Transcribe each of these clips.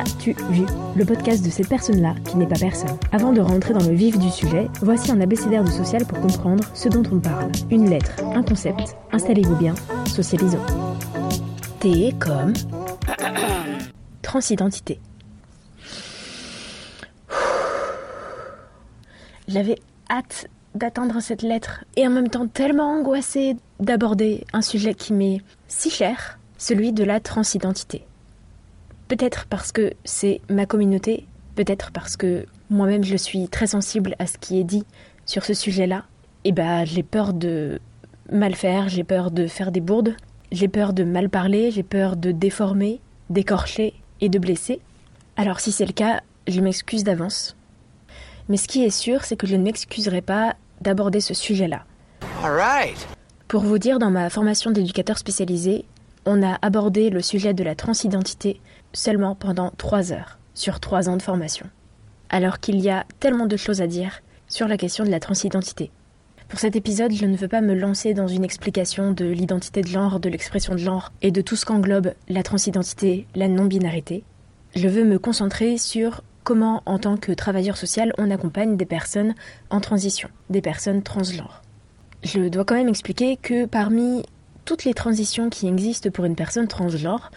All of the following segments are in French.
M'as-tu vu Le podcast de cette personne-là qui n'est pas personne? Avant de rentrer dans le vif du sujet, voici un abécédaire de social pour comprendre ce dont on parle. Une lettre, un concept, installez-vous bien, socialisons. T comme transidentité. J'avais hâte d'atteindre cette lettre et en même temps tellement angoissée d'aborder un sujet qui m'est si cher, celui de la transidentité. Peut-être parce que c'est ma communauté, peut-être parce que moi-même je suis très sensible à ce qui est dit sur ce sujet-là. Et bah j'ai peur de mal faire, j'ai peur de faire des bourdes, j'ai peur de mal parler, j'ai peur de déformer, d'écorcher et de blesser. Alors si c'est le cas, je m'excuse d'avance. Mais ce qui est sûr, c'est que je ne m'excuserai pas d'aborder ce sujet-là. Right. Pour vous dire, dans ma formation d'éducateur spécialisé, on a abordé le sujet de la transidentité seulement pendant trois heures, sur trois ans de formation. Alors qu'il y a tellement de choses à dire sur la question de la transidentité. Pour cet épisode, je ne veux pas me lancer dans une explication de l'identité de genre, de l'expression de genre et de tout ce qu'englobe la transidentité, la non-binarité. Je veux me concentrer sur comment, en tant que travailleur social, on accompagne des personnes en transition, des personnes transgenres. Je dois quand même expliquer que parmi toutes les transitions qui existent pour une personne transgenre,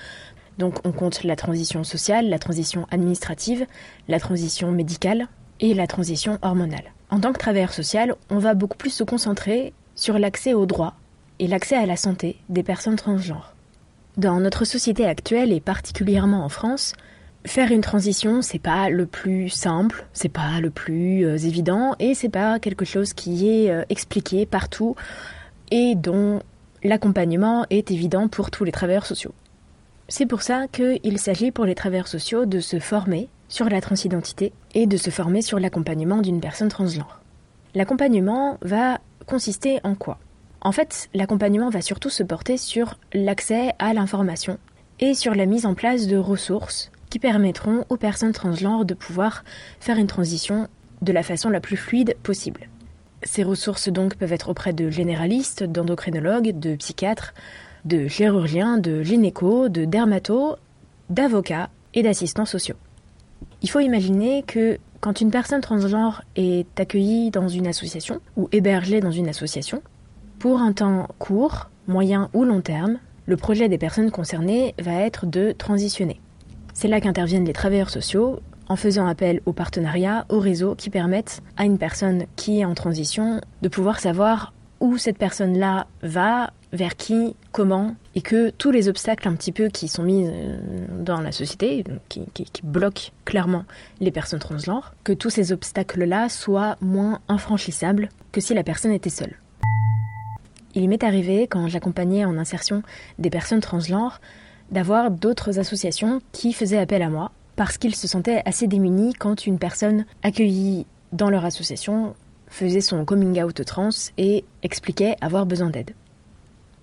donc on compte la transition sociale, la transition administrative, la transition médicale et la transition hormonale. En tant que travailleur social, on va beaucoup plus se concentrer sur l'accès aux droits et l'accès à la santé des personnes transgenres. Dans notre société actuelle et particulièrement en France, faire une transition, c'est pas le plus simple, c'est pas le plus euh, évident et c'est pas quelque chose qui est euh, expliqué partout et dont l'accompagnement est évident pour tous les travailleurs sociaux. C'est pour ça qu'il s'agit pour les travailleurs sociaux de se former sur la transidentité et de se former sur l'accompagnement d'une personne transgenre. L'accompagnement va consister en quoi? En fait, l'accompagnement va surtout se porter sur l'accès à l'information et sur la mise en place de ressources qui permettront aux personnes transgenres de pouvoir faire une transition de la façon la plus fluide possible. Ces ressources donc peuvent être auprès de généralistes, d'endocrinologues, de psychiatres, de chirurgiens, de gynéco, de dermatos, d'avocats et d'assistants sociaux. Il faut imaginer que quand une personne transgenre est accueillie dans une association ou hébergée dans une association, pour un temps court, moyen ou long terme, le projet des personnes concernées va être de transitionner. C'est là qu'interviennent les travailleurs sociaux en faisant appel aux partenariats, aux réseaux qui permettent à une personne qui est en transition de pouvoir savoir où cette personne-là va, vers qui, comment, et que tous les obstacles un petit peu qui sont mis euh, dans la société, qui, bloquent clairement les personnes transgenres, que tous ces obstacles-là soient moins infranchissables que si la personne était seule. Il m'est arrivé, quand j'accompagnais en insertion des personnes transgenres, d'avoir d'autres associations qui faisaient appel à moi parce qu'ils se sentaient assez démunis quand une personne accueillie dans leur association faisait son coming out trans et expliquait avoir besoin d'aide.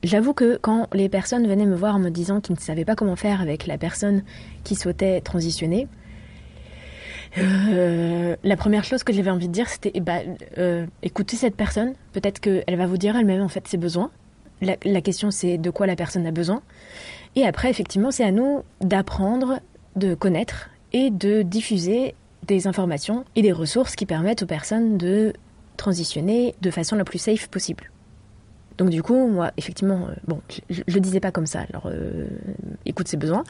J'avoue que quand les personnes venaient me voir en me disant qu'ils ne savaient pas comment faire avec la personne qui souhaitait transitionner, euh, la première chose que j'avais envie de dire, c'était eh ben, euh, écoutez cette personne. Peut-être qu'elle va vous dire elle-même en fait ses besoins. La, la question c'est de quoi la personne a besoin. Et après, effectivement, c'est à nous d'apprendre, de connaître et de diffuser des informations et des ressources qui permettent aux personnes de transitionner de façon la plus safe possible. Donc du coup, moi, effectivement, euh, bon, je, je le disais pas comme ça, alors euh, écoute ses besoins,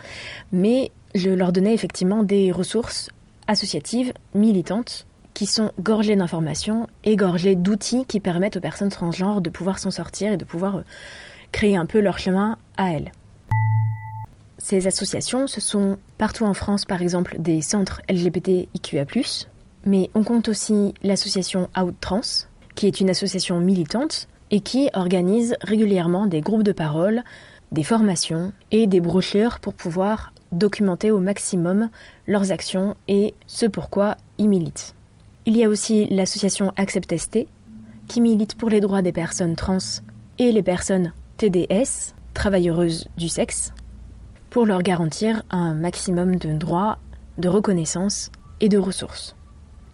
mais je leur donnais effectivement des ressources associatives, militantes, qui sont gorgées d'informations et gorgées d'outils qui permettent aux personnes transgenres de pouvoir s'en sortir et de pouvoir euh, créer un peu leur chemin à elles. ces associations, ce sont partout en France, par exemple, des centres LGBTIQA+, mais on compte aussi l'association Outtrans, qui est une association militante et qui organise régulièrement des groupes de parole, des formations et des brochures pour pouvoir documenter au maximum leurs actions et ce pourquoi ils militent. Il y a aussi l'association Accept ST, qui milite pour les droits des personnes trans et les personnes TDS, travailleuses du sexe, pour leur garantir un maximum de droits, de reconnaissance et de ressources.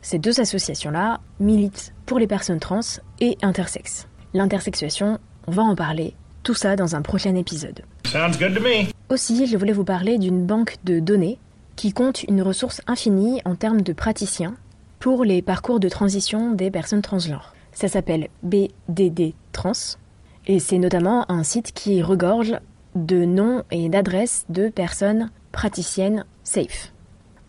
Ces deux associations-là militent pour les personnes trans et intersexes. L'intersexuation, on va en parler, tout ça dans un prochain épisode. Aussi, je voulais vous parler d'une banque de données qui compte une ressource infinie en termes de praticiens pour les parcours de transition des personnes transgenres. Ça s'appelle BDD Trans et c'est notamment un site qui regorge de noms et d'adresses de personnes praticiennes safe.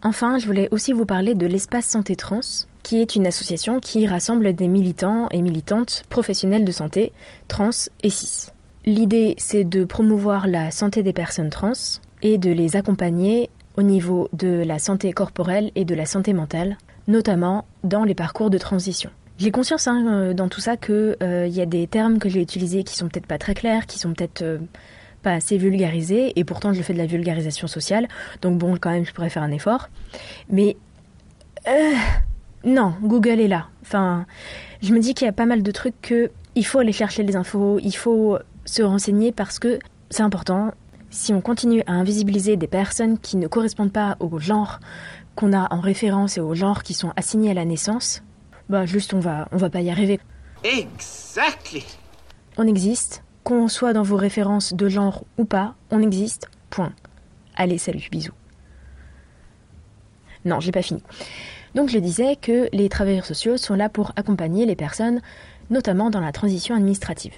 Enfin, je voulais aussi vous parler de l'espace santé trans, qui est une association qui rassemble des militants et militantes professionnels de santé, trans et cis. L'idée, c'est de promouvoir la santé des personnes trans et de les accompagner au niveau de la santé corporelle et de la santé mentale, notamment dans les parcours de transition. J'ai conscience hein, euh, dans tout ça qu'il euh, y a des termes que j'ai utilisés qui sont peut-être pas très clairs, qui sont peut-être euh, pas assez vulgarisé, et pourtant je fais de la vulgarisation sociale, donc bon, quand même, je pourrais faire un effort. Mais euh, non, Google est là. Enfin, je me dis qu'il y a pas mal de trucs que il faut aller chercher les infos, il faut se renseigner parce que c'est important. Si on continue à invisibiliser des personnes qui ne correspondent pas au genre qu'on a en référence et au genre qui sont assignés à la naissance, bah juste on va on va pas y arriver. Exactly. On existe, qu'on soit dans vos références de genre ou pas, on existe, point. Allez, salut, bisous. Non, j'ai pas fini. Donc je disais que les travailleurs sociaux sont là pour accompagner les personnes, notamment dans la transition administrative.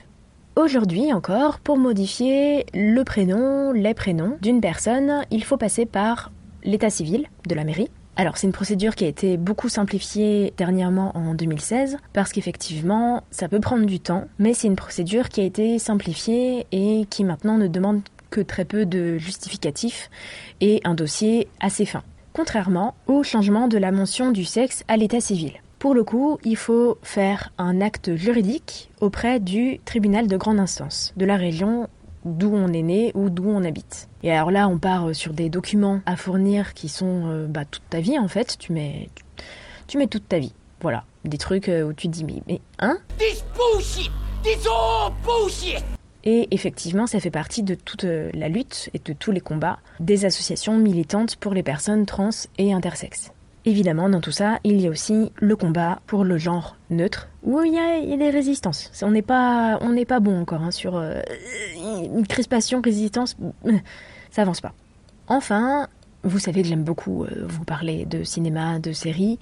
Aujourd'hui encore, pour modifier le prénom, les prénoms d'une personne, il faut passer par l'état civil de la mairie, alors c'est une procédure qui a été beaucoup simplifiée dernièrement en 2016 parce qu'effectivement ça peut prendre du temps, mais c'est une procédure qui a été simplifiée et qui maintenant ne demande que très peu de justificatifs et un dossier assez fin. Contrairement au changement de la mention du sexe à l'état civil. Pour le coup, il faut faire un acte juridique auprès du tribunal de grande instance de la région d'où on est né ou d'où on habite. Et alors là, on part euh, sur des documents à fournir qui sont euh, bah, toute ta vie en fait. Tu mets, tu, mets toute ta vie. Voilà, des trucs euh, où tu te dis mais, mais hein? This bullshit This all bullshit et effectivement, ça fait partie de toute la lutte et de tous les combats des associations militantes pour les personnes trans et intersexes. Évidemment, dans tout ça, il y a aussi le combat pour le genre neutre, où il y a, des résistances. On n'est pas, on n'est pas bon encore hein, sur euh, crispation, résistance, ça avance pas. Enfin, vous savez que j'aime beaucoup euh, vous parler de cinéma, de séries.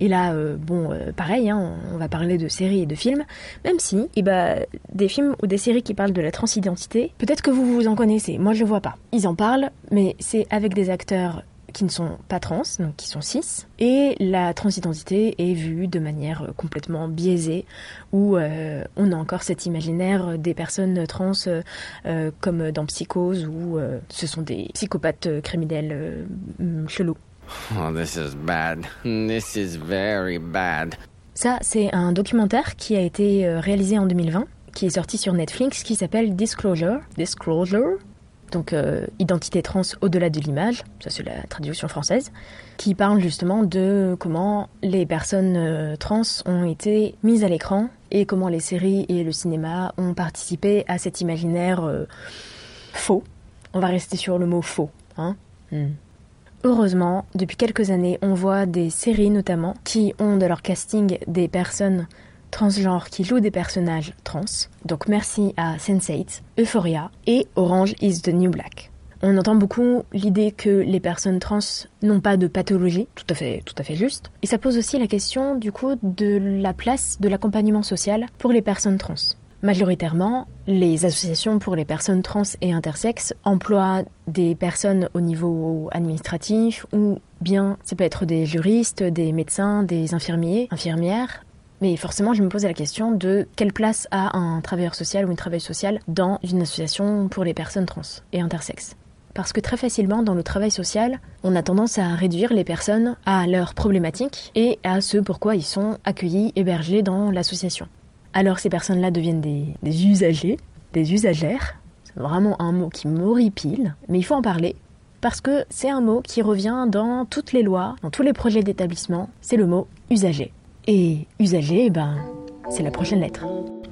Et là, euh, bon, pareil, hein, on va parler de séries et de films, même si, eh ben, des films ou des séries qui parlent de la transidentité, peut-être que vous vous en connaissez, moi je le vois pas. Ils en parlent, mais c'est avec des acteurs qui ne sont pas trans, donc qui sont cis, et la transidentité est vue de manière euh, complètement biaisée, où euh, on a encore cet imaginaire des personnes trans euh, comme dans Psychose, où ce sont des psychopathes criminels chelous. Oh, this is bad. This is very bad. Ça, c'est un documentaire qui a été réalisé en 2020, qui est sorti sur Netflix, qui s'appelle Disclosure. Disclosure, donc euh, identité trans au-delà de l'image, ça c'est la traduction française, qui parle justement de comment les personnes euh, trans ont été mises à l'écran et comment les séries et le cinéma ont participé à cet imaginaire euh, faux. On va rester sur le mot faux. Hein hmm. Heureusement, depuis quelques années, on voit des séries notamment qui ont de leur casting des personnes transgenres qui jouent des personnages trans. Donc merci à Sense8, Euphoria et Orange is the New Black. On entend beaucoup l'idée que les personnes trans n'ont pas de pathologie, tout à fait, tout à fait juste. Et ça pose aussi la question du coup de la place de l'accompagnement social pour les personnes trans. Majoritairement, les associations pour les personnes trans et intersexes emploient des personnes au niveau administratif ou bien ça peut être des juristes, des médecins, des infirmiers, infirmières, mais forcément, je me posais la question de quelle place a un travailleur social ou une travailleuse sociale dans une association pour les personnes trans et intersexes. parce que très facilement dans le travail social, on a tendance à réduire les personnes à leurs problématiques et à ce pourquoi ils sont accueillis, hébergés dans l'association. Alors ces personnes-là deviennent des, usagers, des usagères, c'est vraiment un mot qui m'horripile, mais il faut en parler parce que c'est un mot qui revient dans toutes les lois, dans tous les projets d'établissement, c'est le mot usager. Et usager, ben, c'est la prochaine lettre.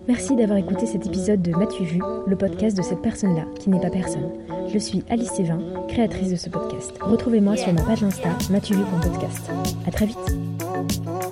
Merci d'avoir écouté cet épisode de M'as-tu vu, le podcast de cette personne-là qui n'est pas personne. Je suis Alice Sévin, créatrice de ce podcast. Retrouvez-moi sur ma page Insta, m'as-tu vu.podcast. À très vite.